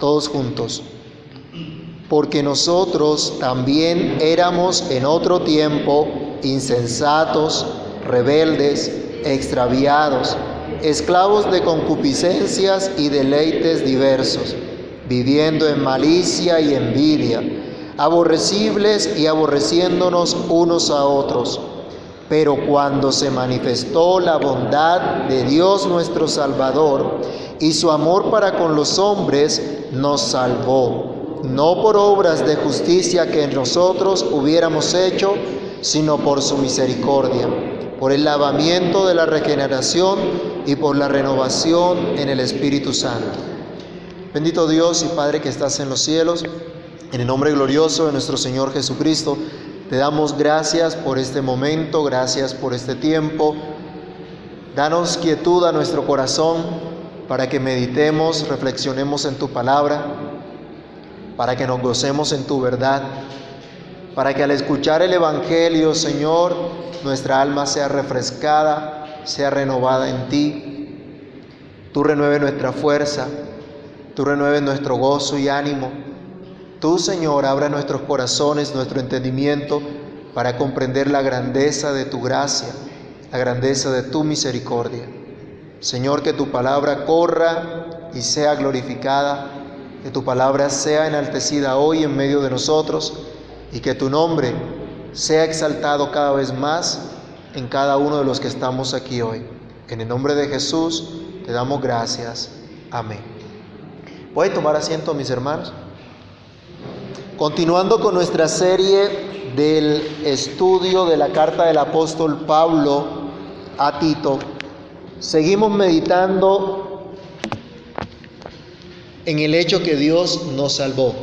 Todos juntos. Porque nosotros también éramos en otro tiempo insensatos, rebeldes, extraviados, esclavos de concupiscencias y deleites diversos, viviendo en malicia y envidia, aborrecibles y aborreciéndonos unos a otros. Pero cuando se manifestó la bondad de Dios nuestro Salvador y su amor para con los hombres, nos salvó, no por obras de justicia que nosotros hubiéramos hecho, sino por su misericordia, por el lavamiento de la regeneración y por la renovación en el Espíritu Santo. Bendito Dios y Padre que estás en los cielos, en el nombre glorioso de nuestro Señor Jesucristo, te damos gracias por este momento, gracias por este tiempo. Danos quietud a nuestro corazón para que meditemos, reflexionemos en tu palabra, para que nos gocemos en tu verdad para que al escuchar el Evangelio, Señor, nuestra alma sea refrescada, sea renovada en ti. Tú renueves nuestra fuerza, tú renueves nuestro gozo y ánimo. Tú, Señor, abra nuestros corazones, nuestro entendimiento, para comprender la grandeza de tu gracia, la grandeza de tu misericordia. Señor, que tu palabra corra y sea glorificada, que tu palabra sea enaltecida hoy en medio de nosotros y que tu nombre sea exaltado cada vez más en cada uno de los que estamos aquí hoy. En el nombre de Jesús te damos gracias. Amén. ¿Pueden tomar asiento, mis hermanos? Continuando con nuestra serie del estudio de la carta del apóstol Pablo a Tito, seguimos meditando en el hecho que Dios nos salvó.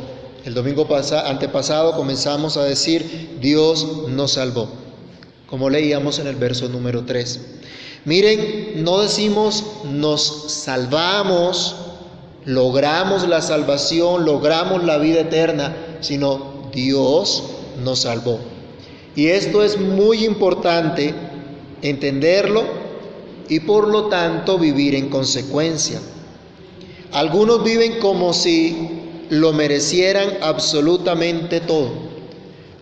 El domingo antepasado comenzamos a decir, Dios nos salvó, como leíamos en el verso número 3. Miren, no decimos nos salvamos, logramos la salvación, logramos la vida eterna, sino Dios nos salvó. Y esto es muy importante entenderlo y por lo tanto vivir en consecuencia. Algunos viven como si lo merecieran absolutamente todo.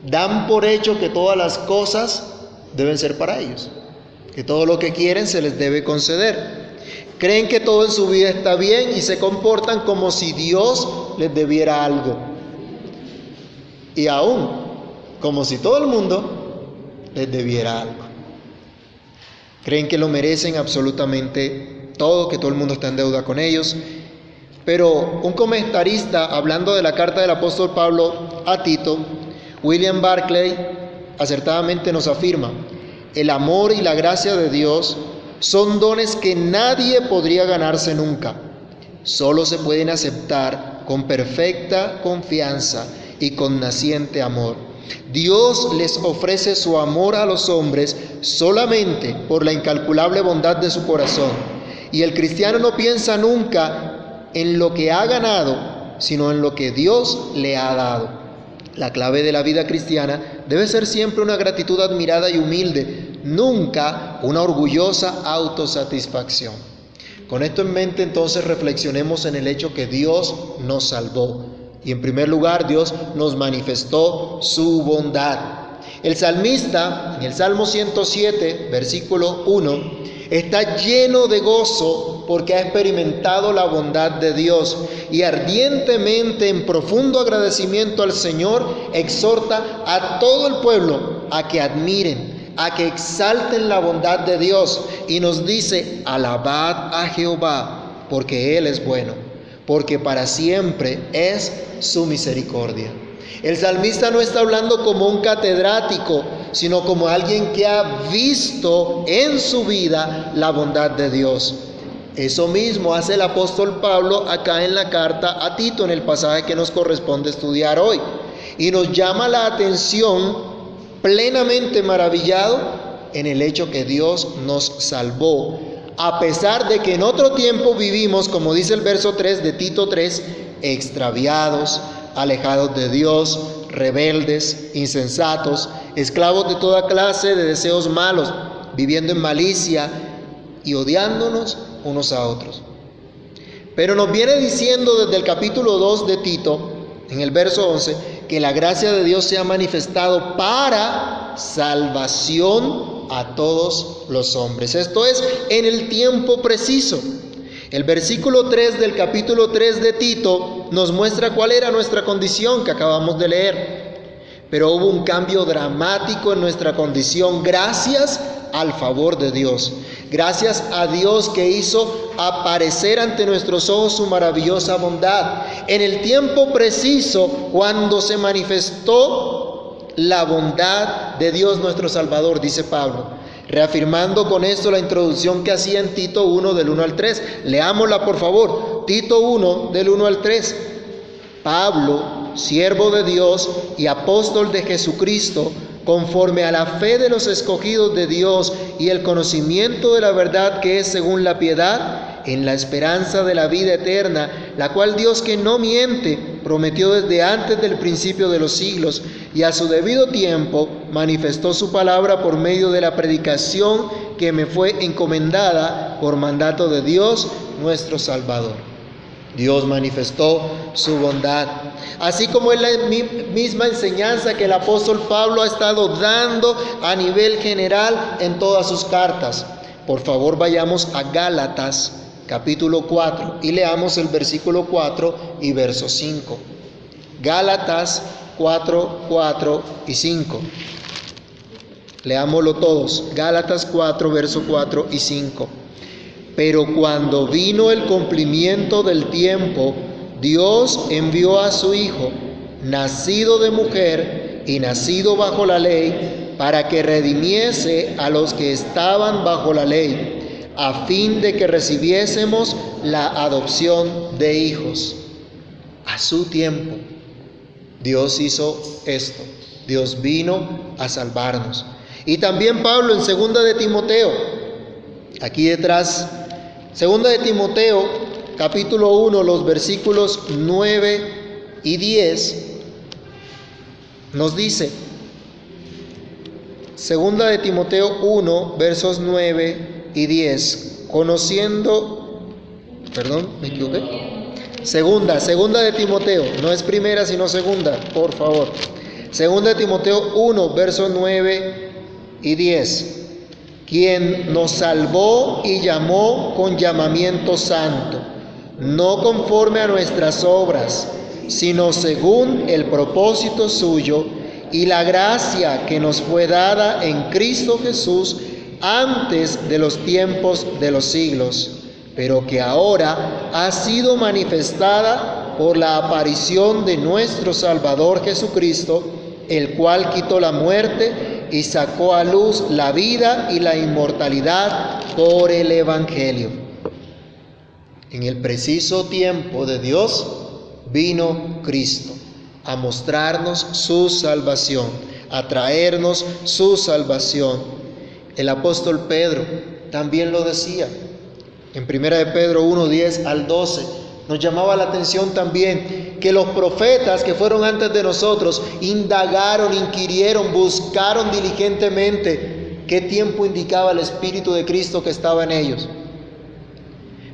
Dan por hecho que todas las cosas deben ser para ellos, que todo lo que quieren se les debe conceder. Creen que todo en su vida está bien y se comportan como si Dios les debiera algo. Y aún como si todo el mundo les debiera algo. Creen que lo merecen absolutamente todo, que todo el mundo está en deuda con ellos pero un comentarista, hablando de la carta del apóstol Pablo a Tito, William Barclay, acertadamente nos afirma, el amor y la gracia de Dios son dones que nadie podría ganarse nunca. Solo se pueden aceptar con perfecta confianza y con naciente amor. Dios les ofrece su amor a los hombres solamente por la incalculable bondad de su corazón. Y el cristiano no piensa nunca en lo que ha ganado, sino en lo que Dios le ha dado. La clave de la vida cristiana debe ser siempre una gratitud admirada y humilde, nunca una orgullosa autosatisfacción. Con esto en mente entonces reflexionemos en el hecho que Dios nos salvó. Y en primer lugar Dios nos manifestó su bondad. El salmista en el Salmo 107, versículo 1, está lleno de gozo porque ha experimentado la bondad de Dios y ardientemente en profundo agradecimiento al Señor exhorta a todo el pueblo a que admiren, a que exalten la bondad de Dios y nos dice, alabad a Jehová porque Él es bueno, porque para siempre es su misericordia. El salmista no está hablando como un catedrático, sino como alguien que ha visto en su vida la bondad de Dios. Eso mismo hace el apóstol Pablo acá en la carta a Tito, en el pasaje que nos corresponde estudiar hoy. Y nos llama la atención, plenamente maravillado, en el hecho que Dios nos salvó. A pesar de que en otro tiempo vivimos, como dice el verso 3 de Tito 3, extraviados, alejados de Dios, rebeldes, insensatos, esclavos de toda clase de deseos malos, viviendo en malicia y odiándonos unos a otros. Pero nos viene diciendo desde el capítulo 2 de Tito, en el verso 11, que la gracia de Dios se ha manifestado para salvación a todos los hombres. Esto es en el tiempo preciso. El versículo 3 del capítulo 3 de Tito nos muestra cuál era nuestra condición que acabamos de leer. Pero hubo un cambio dramático en nuestra condición gracias al favor de Dios. Gracias a Dios que hizo aparecer ante nuestros ojos su maravillosa bondad. En el tiempo preciso, cuando se manifestó la bondad de Dios nuestro Salvador, dice Pablo. Reafirmando con esto la introducción que hacía en Tito 1 del 1 al 3. Leámosla por favor. Tito 1 del 1 al 3. Pablo, siervo de Dios y apóstol de Jesucristo, conforme a la fe de los escogidos de Dios y el conocimiento de la verdad que es según la piedad, en la esperanza de la vida eterna, la cual Dios que no miente prometió desde antes del principio de los siglos y a su debido tiempo manifestó su palabra por medio de la predicación que me fue encomendada por mandato de Dios nuestro Salvador. Dios manifestó su bondad. Así como es la misma enseñanza que el apóstol Pablo ha estado dando a nivel general en todas sus cartas. Por favor, vayamos a Gálatas capítulo 4 y leamos el versículo 4 y verso 5. Gálatas 4, 4 y 5. Leámoslo todos. Gálatas 4, verso 4 y 5. Pero cuando vino el cumplimiento del tiempo, Dios envió a su Hijo, nacido de mujer y nacido bajo la ley, para que redimiese a los que estaban bajo la ley, a fin de que recibiésemos la adopción de hijos. A su tiempo, Dios hizo esto. Dios vino a salvarnos. Y también Pablo en segunda de Timoteo, aquí detrás Segunda de Timoteo, capítulo 1, los versículos 9 y 10, nos dice, Segunda de Timoteo 1, versos 9 y 10, conociendo, perdón, me equivoqué. Segunda, segunda de Timoteo, no es primera sino segunda, por favor. Segunda de Timoteo 1, versos 9 y 10 quien nos salvó y llamó con llamamiento santo, no conforme a nuestras obras, sino según el propósito suyo y la gracia que nos fue dada en Cristo Jesús antes de los tiempos de los siglos, pero que ahora ha sido manifestada por la aparición de nuestro Salvador Jesucristo, el cual quitó la muerte y sacó a luz la vida y la inmortalidad por el Evangelio. En el preciso tiempo de Dios vino Cristo a mostrarnos su salvación, a traernos su salvación. El apóstol Pedro también lo decía en 1 de Pedro 1, 10 al 12 nos llamaba la atención también que los profetas que fueron antes de nosotros indagaron, inquirieron, buscaron diligentemente qué tiempo indicaba el Espíritu de Cristo que estaba en ellos.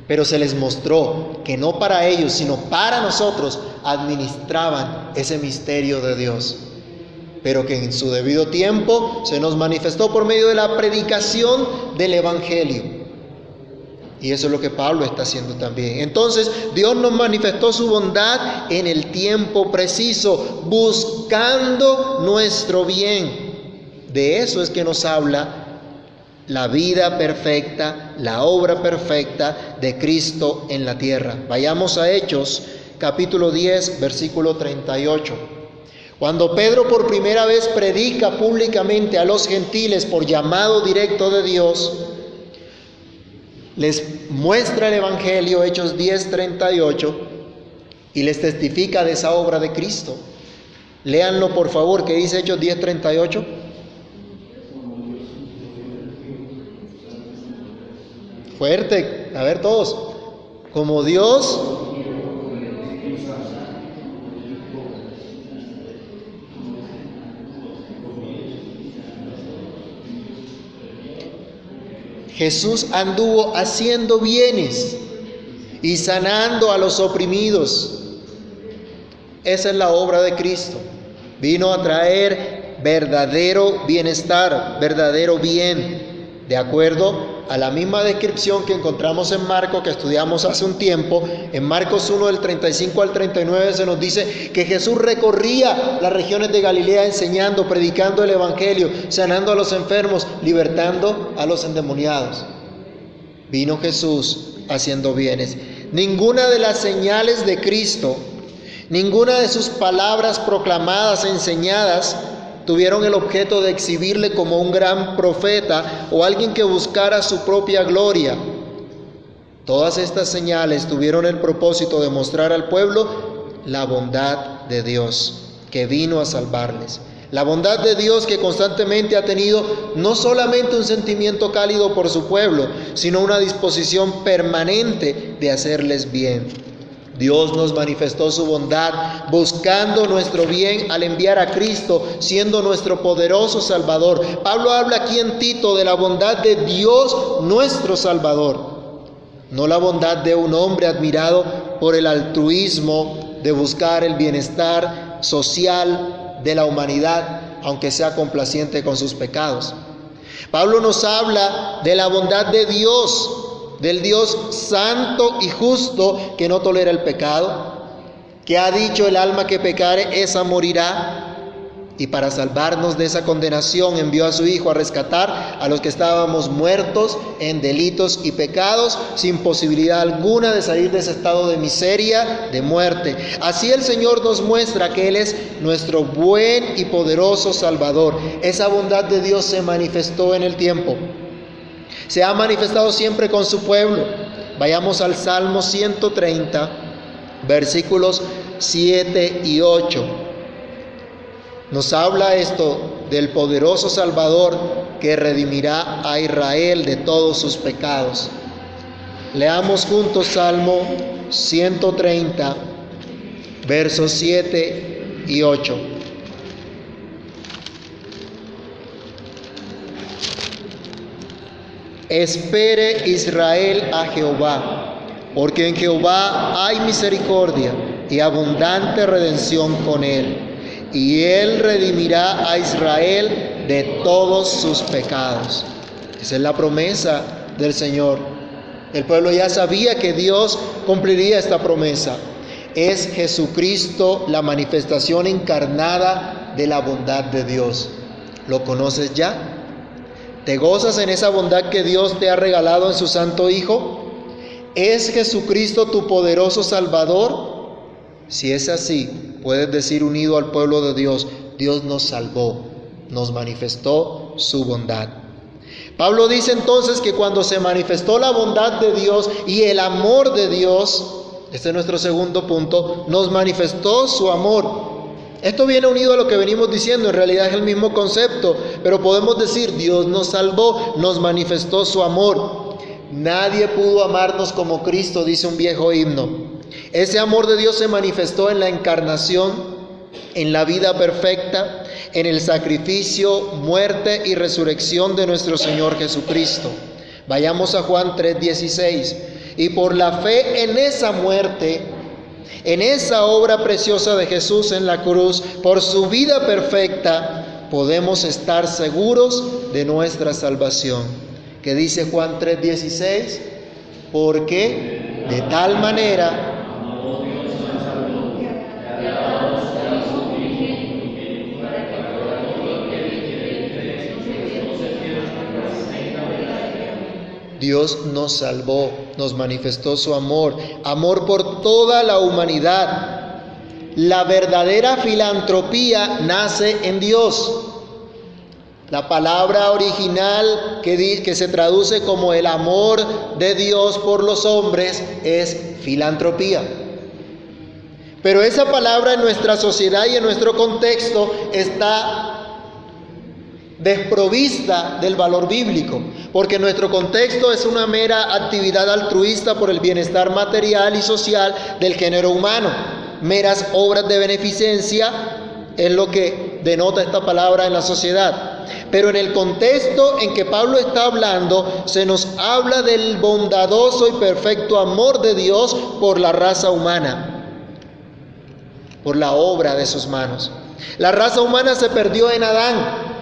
Pero se les mostró que no para ellos, sino para nosotros administraban ese misterio de Dios. Pero que en su debido tiempo se nos manifestó por medio de la predicación del Evangelio. Y eso es lo que Pablo está haciendo también. Entonces Dios nos manifestó su bondad en el tiempo preciso, buscando nuestro bien. De eso es que nos habla la vida perfecta, la obra perfecta de Cristo en la tierra. Vayamos a Hechos capítulo 10, versículo 38. Cuando Pedro por primera vez predica públicamente a los gentiles por llamado directo de Dios, les muestra el Evangelio, Hechos 10:38, y les testifica de esa obra de Cristo. Léanlo por favor, que dice Hechos 10:38. Fuerte, a ver todos. Como Dios Jesús anduvo haciendo bienes y sanando a los oprimidos. Esa es la obra de Cristo. Vino a traer verdadero bienestar, verdadero bien, de acuerdo a la misma descripción que encontramos en Marcos, que estudiamos hace un tiempo. En Marcos 1 del 35 al 39 se nos dice que Jesús recorría las regiones de Galilea enseñando, predicando el Evangelio, sanando a los enfermos, libertando a los endemoniados. Vino Jesús haciendo bienes. Ninguna de las señales de Cristo, ninguna de sus palabras proclamadas, enseñadas, tuvieron el objeto de exhibirle como un gran profeta o alguien que buscara su propia gloria. Todas estas señales tuvieron el propósito de mostrar al pueblo la bondad de Dios que vino a salvarles. La bondad de Dios que constantemente ha tenido no solamente un sentimiento cálido por su pueblo, sino una disposición permanente de hacerles bien. Dios nos manifestó su bondad buscando nuestro bien al enviar a Cristo, siendo nuestro poderoso Salvador. Pablo habla aquí en Tito de la bondad de Dios nuestro Salvador, no la bondad de un hombre admirado por el altruismo de buscar el bienestar social de la humanidad, aunque sea complaciente con sus pecados. Pablo nos habla de la bondad de Dios del Dios santo y justo que no tolera el pecado, que ha dicho el alma que pecare, esa morirá. Y para salvarnos de esa condenación envió a su Hijo a rescatar a los que estábamos muertos en delitos y pecados, sin posibilidad alguna de salir de ese estado de miseria, de muerte. Así el Señor nos muestra que Él es nuestro buen y poderoso Salvador. Esa bondad de Dios se manifestó en el tiempo. Se ha manifestado siempre con su pueblo. Vayamos al Salmo 130, versículos 7 y 8. Nos habla esto del poderoso Salvador que redimirá a Israel de todos sus pecados. Leamos juntos Salmo 130, versos 7 y 8. Espere Israel a Jehová, porque en Jehová hay misericordia y abundante redención con él, y él redimirá a Israel de todos sus pecados. Esa es la promesa del Señor. El pueblo ya sabía que Dios cumpliría esta promesa. Es Jesucristo la manifestación encarnada de la bondad de Dios. ¿Lo conoces ya? ¿Te gozas en esa bondad que Dios te ha regalado en su Santo Hijo? ¿Es Jesucristo tu poderoso Salvador? Si es así, puedes decir unido al pueblo de Dios, Dios nos salvó, nos manifestó su bondad. Pablo dice entonces que cuando se manifestó la bondad de Dios y el amor de Dios, este es nuestro segundo punto, nos manifestó su amor. Esto viene unido a lo que venimos diciendo, en realidad es el mismo concepto, pero podemos decir, Dios nos salvó, nos manifestó su amor. Nadie pudo amarnos como Cristo, dice un viejo himno. Ese amor de Dios se manifestó en la encarnación, en la vida perfecta, en el sacrificio, muerte y resurrección de nuestro Señor Jesucristo. Vayamos a Juan 3:16. Y por la fe en esa muerte, en esa obra preciosa de Jesús en la cruz, por su vida perfecta, podemos estar seguros de nuestra salvación. Que dice Juan 3:16, porque de tal manera Dios nos salvó, nos manifestó su amor, amor por toda la humanidad. La verdadera filantropía nace en Dios. La palabra original que, se traduce como el amor de Dios por los hombres es filantropía. Pero esa palabra en nuestra sociedad y en nuestro contexto está desprovista del valor bíblico, porque nuestro contexto es una mera actividad altruista por el bienestar material y social del género humano, meras obras de beneficencia es lo que denota esta palabra en la sociedad. pero en el contexto en que Pablo está hablando, se nos habla del bondadoso y perfecto amor de Dios por la raza humana, por la obra de sus manos. La raza humana se perdió en Adán,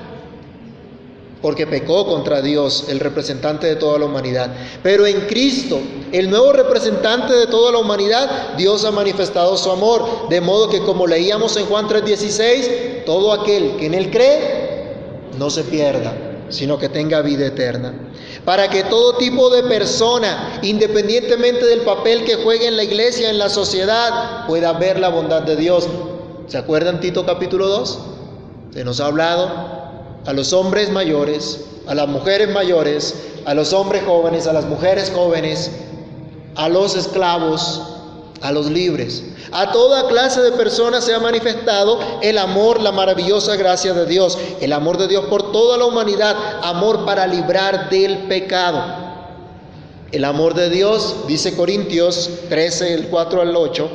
porque pecó contra Dios, el representante de toda la humanidad. Pero en Cristo, el nuevo representante de toda la humanidad, Dios ha manifestado su amor, de modo que como leíamos en Juan 3:16, todo aquel que en él cree, no se pierda, sino que tenga vida eterna. Para que todo tipo de persona, independientemente del papel que juegue en la iglesia, en la sociedad, pueda ver la bondad de Dios. ¿Se acuerdan Tito capítulo 2? Se nos ha hablado a los hombres mayores, a las mujeres mayores, a los hombres jóvenes, a las mujeres jóvenes, a los esclavos, a los libres. A toda clase de personas se ha manifestado el amor, la maravillosa gracia de Dios, el amor de Dios por toda la humanidad, amor para librar del pecado. El amor de Dios, dice Corintios 13, el 4 al 8,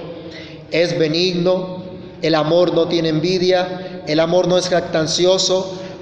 es benigno, el amor no tiene envidia, el amor no es jactancioso,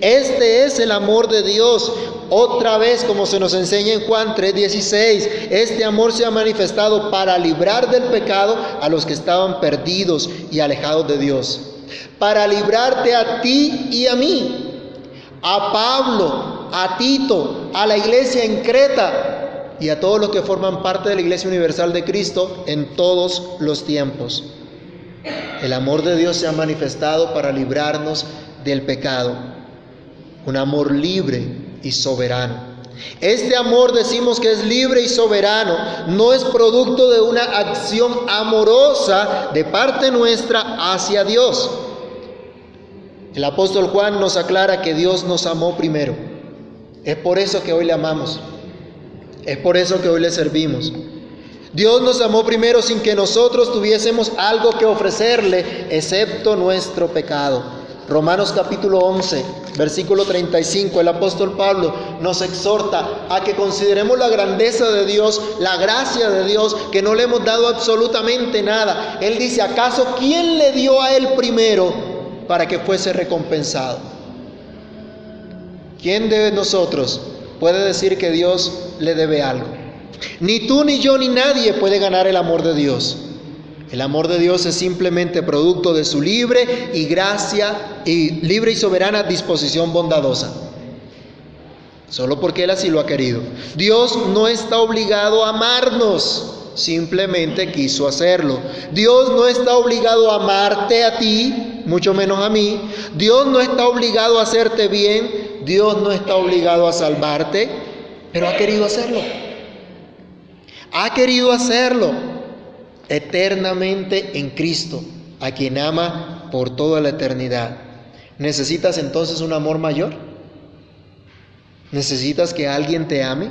Este es el amor de Dios. Otra vez, como se nos enseña en Juan 3:16, este amor se ha manifestado para librar del pecado a los que estaban perdidos y alejados de Dios. Para librarte a ti y a mí, a Pablo, a Tito, a la iglesia en Creta y a todos los que forman parte de la iglesia universal de Cristo en todos los tiempos. El amor de Dios se ha manifestado para librarnos del pecado un amor libre y soberano. Este amor decimos que es libre y soberano, no es producto de una acción amorosa de parte nuestra hacia Dios. El apóstol Juan nos aclara que Dios nos amó primero. Es por eso que hoy le amamos. Es por eso que hoy le servimos. Dios nos amó primero sin que nosotros tuviésemos algo que ofrecerle, excepto nuestro pecado. Romanos capítulo 11, versículo 35, el apóstol Pablo nos exhorta a que consideremos la grandeza de Dios, la gracia de Dios, que no le hemos dado absolutamente nada. Él dice, ¿acaso quién le dio a él primero para que fuese recompensado? ¿Quién de nosotros puede decir que Dios le debe algo? Ni tú, ni yo, ni nadie puede ganar el amor de Dios. El amor de Dios es simplemente producto de su libre y gracia y libre y soberana disposición bondadosa. Solo porque Él así lo ha querido. Dios no está obligado a amarnos, simplemente quiso hacerlo. Dios no está obligado a amarte a ti, mucho menos a mí. Dios no está obligado a hacerte bien. Dios no está obligado a salvarte, pero ha querido hacerlo. Ha querido hacerlo eternamente en Cristo, a quien ama por toda la eternidad. ¿Necesitas entonces un amor mayor? ¿Necesitas que alguien te ame?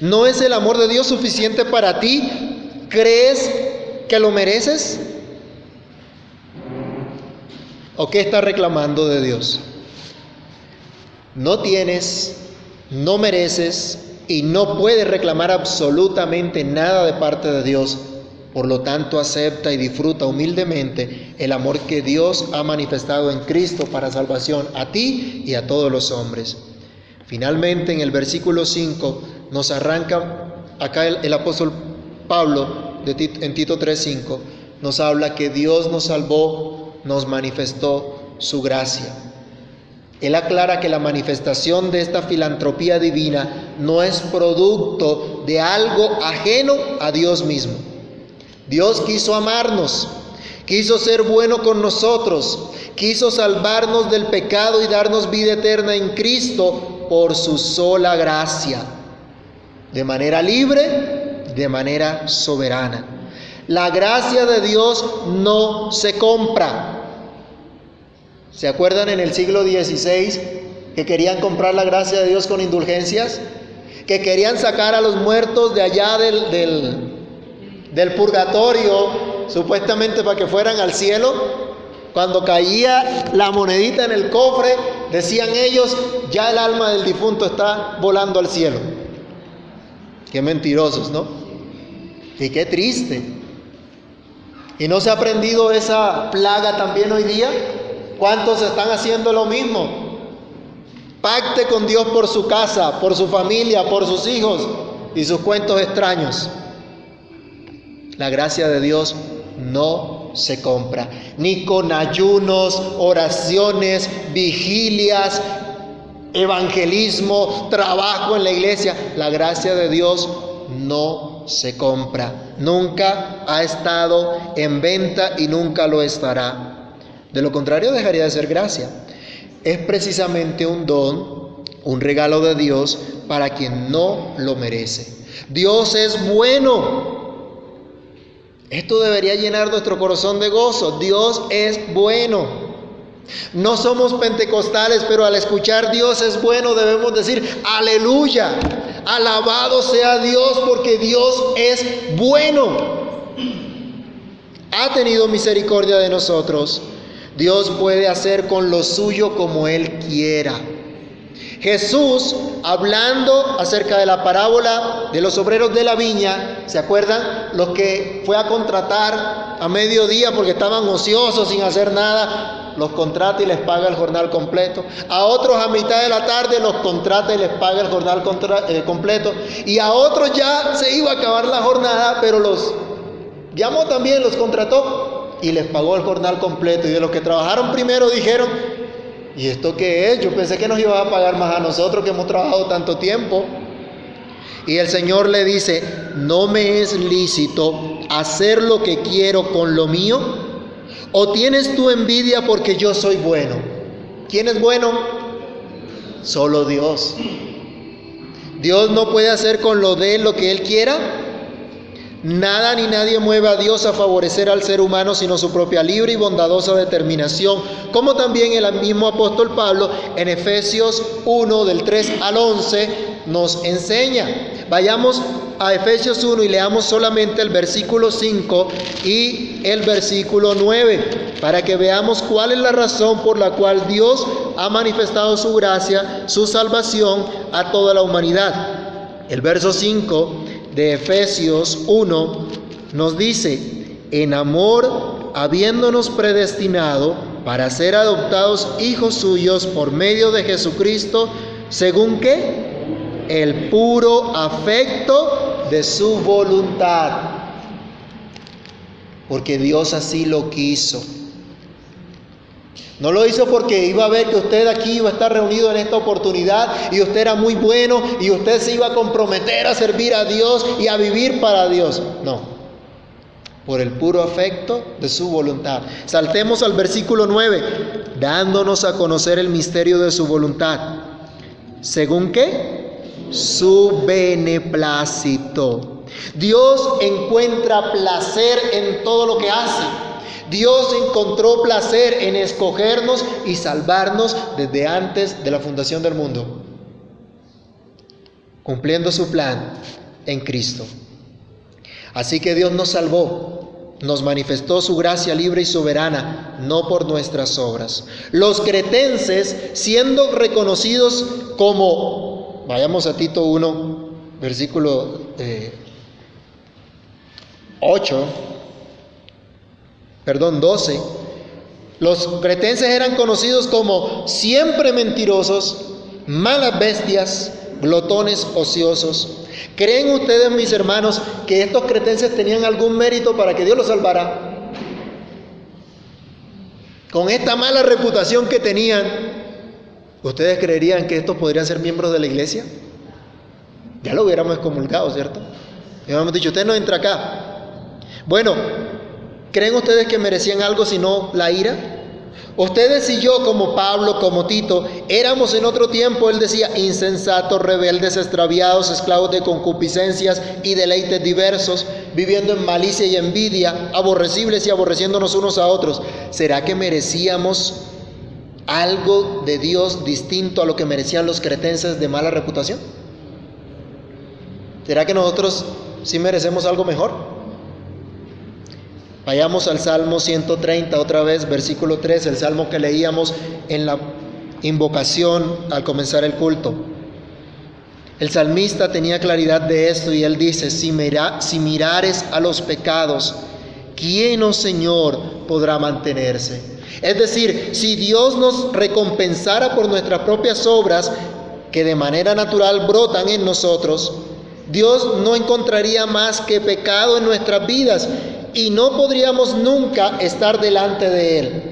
¿No es el amor de Dios suficiente para ti? ¿Crees que lo mereces? ¿O qué estás reclamando de Dios? No tienes, no mereces y no puedes reclamar absolutamente nada de parte de Dios por lo tanto, acepta y disfruta humildemente el amor que Dios ha manifestado en Cristo para salvación a ti y a todos los hombres. Finalmente, en el versículo 5 nos arranca acá el, apóstol Pablo de en Tito 3:5 nos habla que Dios nos salvó, nos manifestó su gracia. Él aclara que la manifestación de esta filantropía divina no es producto de algo ajeno a Dios mismo Dios quiso amarnos, quiso ser bueno con nosotros, quiso salvarnos del pecado y darnos vida eterna en Cristo por su sola gracia, de manera libre, de manera soberana. La gracia de Dios no se compra. ¿Se acuerdan en el siglo XVI que querían comprar la gracia de Dios con indulgencias? Que querían sacar a los muertos de allá del, del del purgatorio, supuestamente para que fueran al cielo, Cuando caía la monedita en el cofre, decían ellos, ya el alma del difunto está volando al cielo. Qué mentirosos, ¿no? Y qué triste. ¿Y no se ha aprendido esa plaga también hoy día? ¿Cuántos están haciendo lo mismo? Pacte con Dios por su casa, por su familia, por sus hijos y sus cuentos extraños. La gracia de Dios no se compra, ni con ayunos, oraciones, vigilias, evangelismo, trabajo en la iglesia. La gracia de Dios no se compra. Nunca ha estado en venta y nunca lo estará. De lo contrario dejaría de ser gracia. Es precisamente un don, un regalo de Dios para quien no lo merece. Dios es bueno. Esto debería llenar nuestro corazón de gozo. Dios es bueno. No somos pentecostales, pero al escuchar Dios es bueno debemos decir, aleluya, alabado sea Dios porque Dios es bueno. Ha tenido misericordia de nosotros. Dios puede hacer con lo suyo como Él quiera. Jesús, hablando acerca de la parábola de los obreros de la viña, ¿se acuerdan? Los que fue a contratar a mediodía porque estaban ociosos sin hacer nada, los contrata y les paga el jornal completo. A otros a mitad de la tarde los contrata y les paga el jornal eh, completo. Y a otros ya se iba a acabar la jornada, pero los llamó también, los contrató y les pagó el jornal completo. Y de los que trabajaron primero dijeron, ¿Y esto qué es? Yo pensé que nos iba a pagar más a nosotros que hemos trabajado tanto tiempo. Y el Señor le dice, no me es lícito hacer lo que quiero con lo mío. ¿O tienes tu envidia porque yo soy bueno? ¿Quién es bueno? Solo Dios. Dios no puede hacer con lo de él lo que él quiera. Nada ni nadie mueve a Dios a favorecer al ser humano sino su propia libre y bondadosa determinación, como también el mismo apóstol Pablo en Efesios 1 del 3 al 11 nos enseña. Vayamos a Efesios 1 y leamos solamente el versículo 5 y el versículo 9 para que veamos cuál es la razón por la cual Dios ha manifestado su gracia, su salvación a toda la humanidad. El verso 5 de Efesios 1 nos dice, en amor, habiéndonos predestinado para ser adoptados hijos suyos por medio de Jesucristo, según que el puro afecto de su voluntad. Porque Dios así lo quiso. No lo hizo porque iba a ver que usted aquí iba a estar reunido en esta oportunidad y usted era muy bueno y usted se iba a comprometer a servir a Dios y a vivir para Dios. No, por el puro afecto de su voluntad. Saltemos al versículo 9, dándonos a conocer el misterio de su voluntad. ¿Según qué? Su beneplácito. Dios encuentra placer en todo lo que hace. Dios encontró placer en escogernos y salvarnos desde antes de la fundación del mundo, cumpliendo su plan en Cristo. Así que Dios nos salvó, nos manifestó su gracia libre y soberana, no por nuestras obras. Los cretenses, siendo reconocidos como, vayamos a Tito 1, versículo 8, eh, perdón, 12, los cretenses eran conocidos como siempre mentirosos, malas bestias, glotones ociosos. ¿Creen ustedes, mis hermanos, que estos cretenses tenían algún mérito para que Dios los salvara? Con esta mala reputación que tenían, ¿ustedes creerían que estos podrían ser miembros de la iglesia? Ya lo hubiéramos excomulgado, ¿cierto? Y hubiéramos dicho, usted no entra acá. Bueno, ¿Creen ustedes que merecían algo sino la ira? Ustedes y yo, como Pablo, como Tito, éramos en otro tiempo, él decía, insensatos, rebeldes, extraviados, esclavos de concupiscencias y deleites diversos, viviendo en malicia y envidia, aborrecibles y aborreciéndonos unos a otros. ¿Será que merecíamos algo de Dios distinto a lo que merecían los cretenses de mala reputación? ¿Será que nosotros sí merecemos algo mejor? Vayamos al Salmo 130 otra vez, versículo 3, el salmo que leíamos en la invocación al comenzar el culto. El salmista tenía claridad de esto y él dice, si, mirares a los pecados, ¿quién, oh Señor, podrá mantenerse? Es decir, si Dios nos recompensara por nuestras propias obras, que de manera natural brotan en nosotros, Dios no encontraría más que pecado en nuestras vidas y no podríamos nunca estar delante de Él.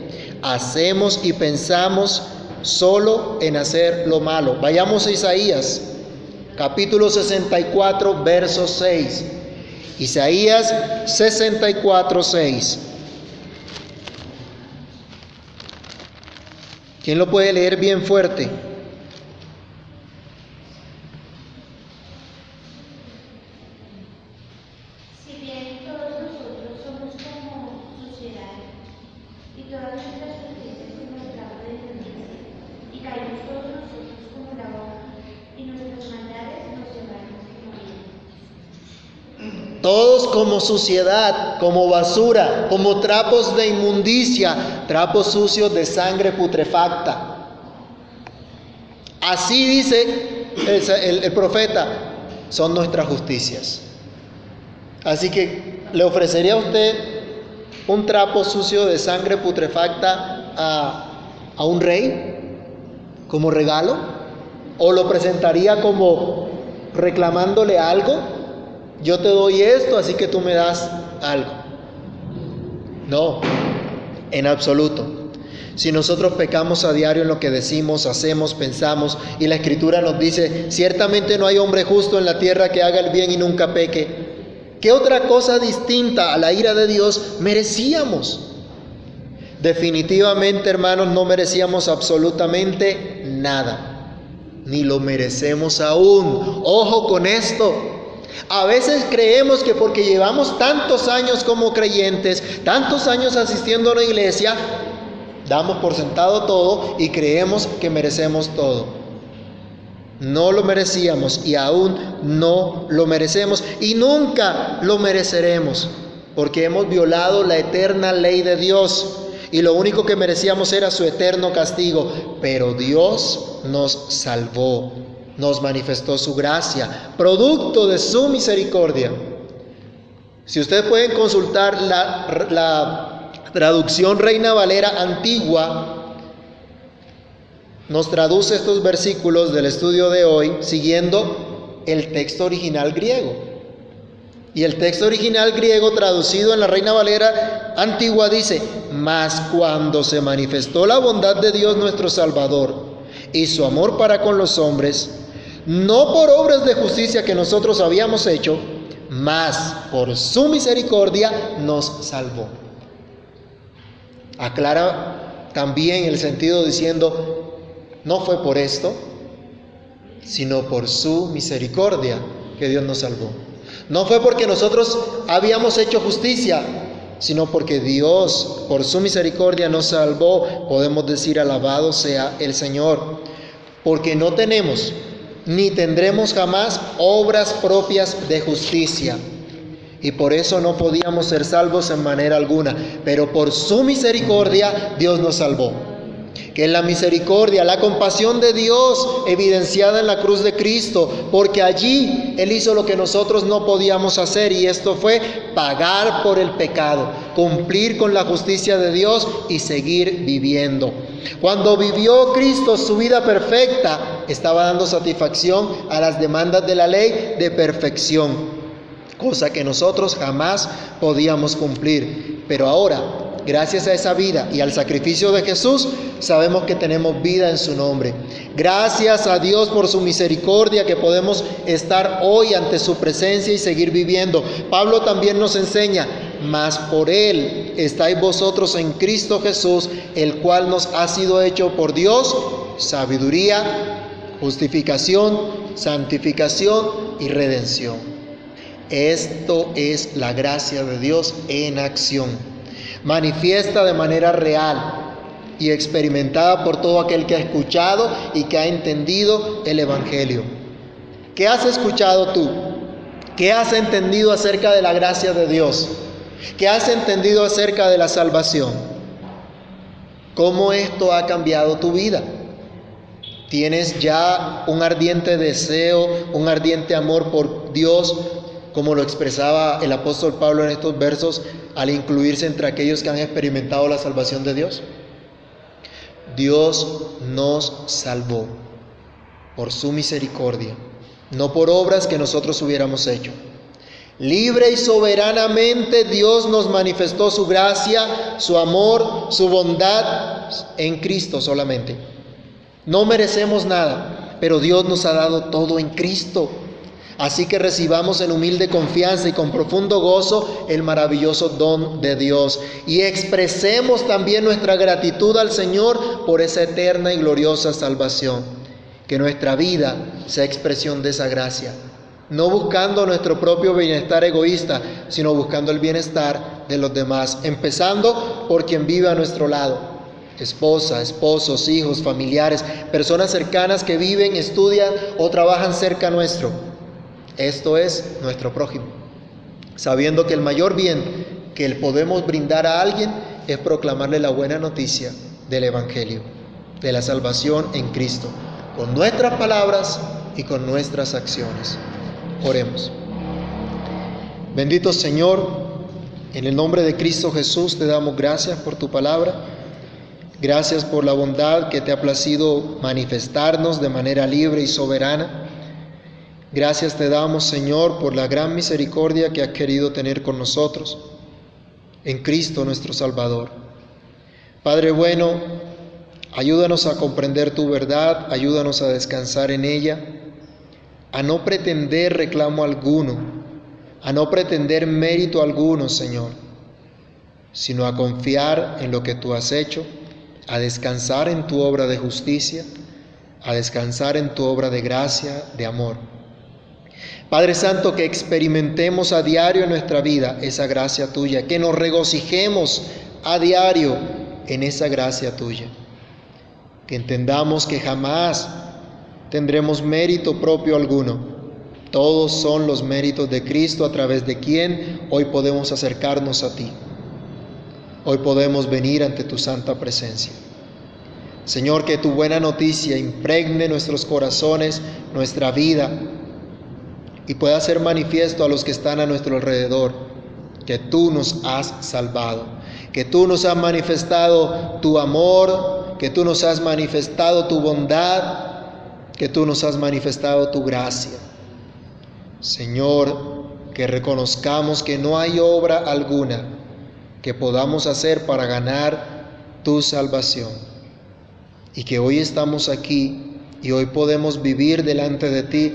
Hacemos y pensamos solo en hacer lo malo. Vayamos a Isaías, capítulo 64, verso 6. Isaías 64, 6. ¿Quién lo puede leer bien fuerte? Como suciedad, como basura, como trapos de inmundicia, trapos sucios de sangre putrefacta. Así dice el, profeta, son nuestras justicias. Así que le ofrecería a usted un trapo sucio de sangre putrefacta a, a un rey como regalo, o lo presentaría como reclamándole algo yo te doy esto, así que tú me das algo. No, en absoluto. Si nosotros pecamos a diario en lo que decimos, hacemos, pensamos, y la escritura nos dice, ciertamente no hay hombre justo en la tierra que haga el bien y nunca peque, ¿qué otra cosa distinta a la ira de Dios merecíamos? Definitivamente, hermanos, no merecíamos absolutamente nada, ni lo merecemos aún. Ojo con esto. A veces creemos que porque llevamos tantos años como creyentes, tantos años asistiendo a una iglesia, damos por sentado todo y creemos que merecemos todo. No lo merecíamos y aún no lo merecemos y nunca lo mereceremos porque hemos violado la eterna ley de Dios y lo único que merecíamos era su eterno castigo, pero Dios nos salvó nos manifestó su gracia, producto de su misericordia. Si ustedes pueden consultar la, traducción Reina Valera antigua, nos traduce estos versículos del estudio de hoy siguiendo el texto original griego. Y el texto original griego traducido en la Reina Valera antigua dice, mas cuando se manifestó la bondad de Dios nuestro Salvador y su amor para con los hombres, no por obras de justicia que nosotros habíamos hecho, mas por su misericordia nos salvó. Aclara también el sentido diciendo, no fue por esto, sino por su misericordia que Dios nos salvó. No fue porque nosotros habíamos hecho justicia, sino porque Dios, por su misericordia, nos salvó. Podemos decir, alabado sea el Señor. Porque no tenemos ni tendremos jamás obras propias de justicia. Y por eso no podíamos ser salvos en manera alguna. Pero por su misericordia Dios nos salvó. Que la misericordia, la compasión de Dios evidenciada en la cruz de Cristo. Porque allí Él hizo lo que nosotros no podíamos hacer. Y esto fue pagar por el pecado. Cumplir con la justicia de Dios y seguir viviendo. Cuando vivió Cristo su vida perfecta, estaba dando satisfacción a las demandas de la ley de perfección, cosa que nosotros jamás podíamos cumplir. Pero ahora, gracias a esa vida y al sacrificio de Jesús, sabemos que tenemos vida en su nombre. Gracias a Dios por su misericordia que podemos estar hoy ante su presencia y seguir viviendo. Pablo también nos enseña, mas por Él estáis vosotros en Cristo Jesús, el cual nos ha sido hecho por Dios sabiduría, justificación, santificación y redención. Esto es la gracia de Dios en acción, manifiesta de manera real y experimentada por todo aquel que ha escuchado y que ha entendido el Evangelio. ¿Qué has escuchado tú? ¿Qué has entendido acerca de la gracia de Dios? ¿Qué has entendido acerca de la salvación? ¿Cómo esto ha cambiado tu vida? ¿Tienes ya un ardiente deseo, un ardiente amor por Dios, como lo expresaba el apóstol Pablo en estos versos al incluirse entre aquellos que han experimentado la salvación de Dios? Dios nos salvó por su misericordia, no por obras que nosotros hubiéramos hecho. Libre y soberanamente Dios nos manifestó su gracia, su amor, su bondad en Cristo solamente. No merecemos nada, pero Dios nos ha dado todo en Cristo. Así que recibamos en humilde confianza y con profundo gozo el maravilloso don de Dios y expresemos también nuestra gratitud al Señor por esa eterna y gloriosa salvación. Que nuestra vida sea expresión de esa gracia, no buscando nuestro propio bienestar egoísta, sino buscando el bienestar de los demás, empezando por quien vive a nuestro lado esposa, esposos, hijos, familiares, personas cercanas que viven, estudian o trabajan cerca nuestro. Esto es nuestro prójimo. Sabiendo que el mayor bien que podemos brindar a alguien es proclamarle la buena noticia del Evangelio, de la salvación en Cristo, con nuestras palabras y con nuestras acciones. Oremos. Bendito Señor, en el nombre de Cristo Jesús te damos gracias por tu palabra. Gracias por la bondad que te ha placido manifestarnos de manera libre y soberana. Gracias te damos, Señor, por la gran misericordia que has querido tener con nosotros en Cristo nuestro Salvador. Padre bueno, ayúdanos a comprender tu verdad, ayúdanos a descansar en ella, a no pretender reclamo alguno, a no pretender mérito alguno, Señor, sino a confiar en lo que tú has hecho, a descansar en tu obra de justicia, a descansar en tu obra de gracia, de amor. Padre Santo, que experimentemos a diario en nuestra vida esa gracia tuya, que nos regocijemos a diario en esa gracia tuya, que entendamos que jamás tendremos mérito propio alguno. Todos son los méritos de Cristo a través de quien hoy podemos acercarnos a ti. Hoy podemos venir ante tu santa presencia. Señor, que tu buena noticia impregne nuestros corazones, nuestra vida, y pueda ser manifiesto a los que están a nuestro alrededor que tú nos has salvado, que tú nos has manifestado tu amor, que tú nos has manifestado tu bondad, que tú nos has manifestado tu gracia. Señor, que reconozcamos que no hay obra alguna que podamos hacer para ganar tu salvación y que hoy estamos aquí y hoy podemos vivir delante de ti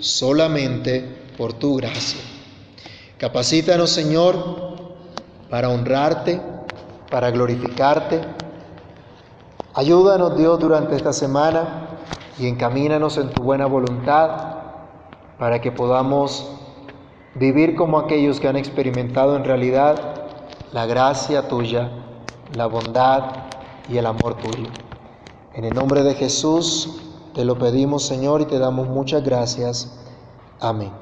solamente por tu gracia. Capacítanos, Señor, para honrarte, para glorificarte. Ayúdanos, Dios, durante esta semana y encamínanos en tu buena voluntad para que podamos vivir como aquellos que han experimentado en realidad la gracia tuya, la bondad y el amor tuyo. En el nombre de Jesús, te lo pedimos, Señor, y te damos muchas gracias. Amén.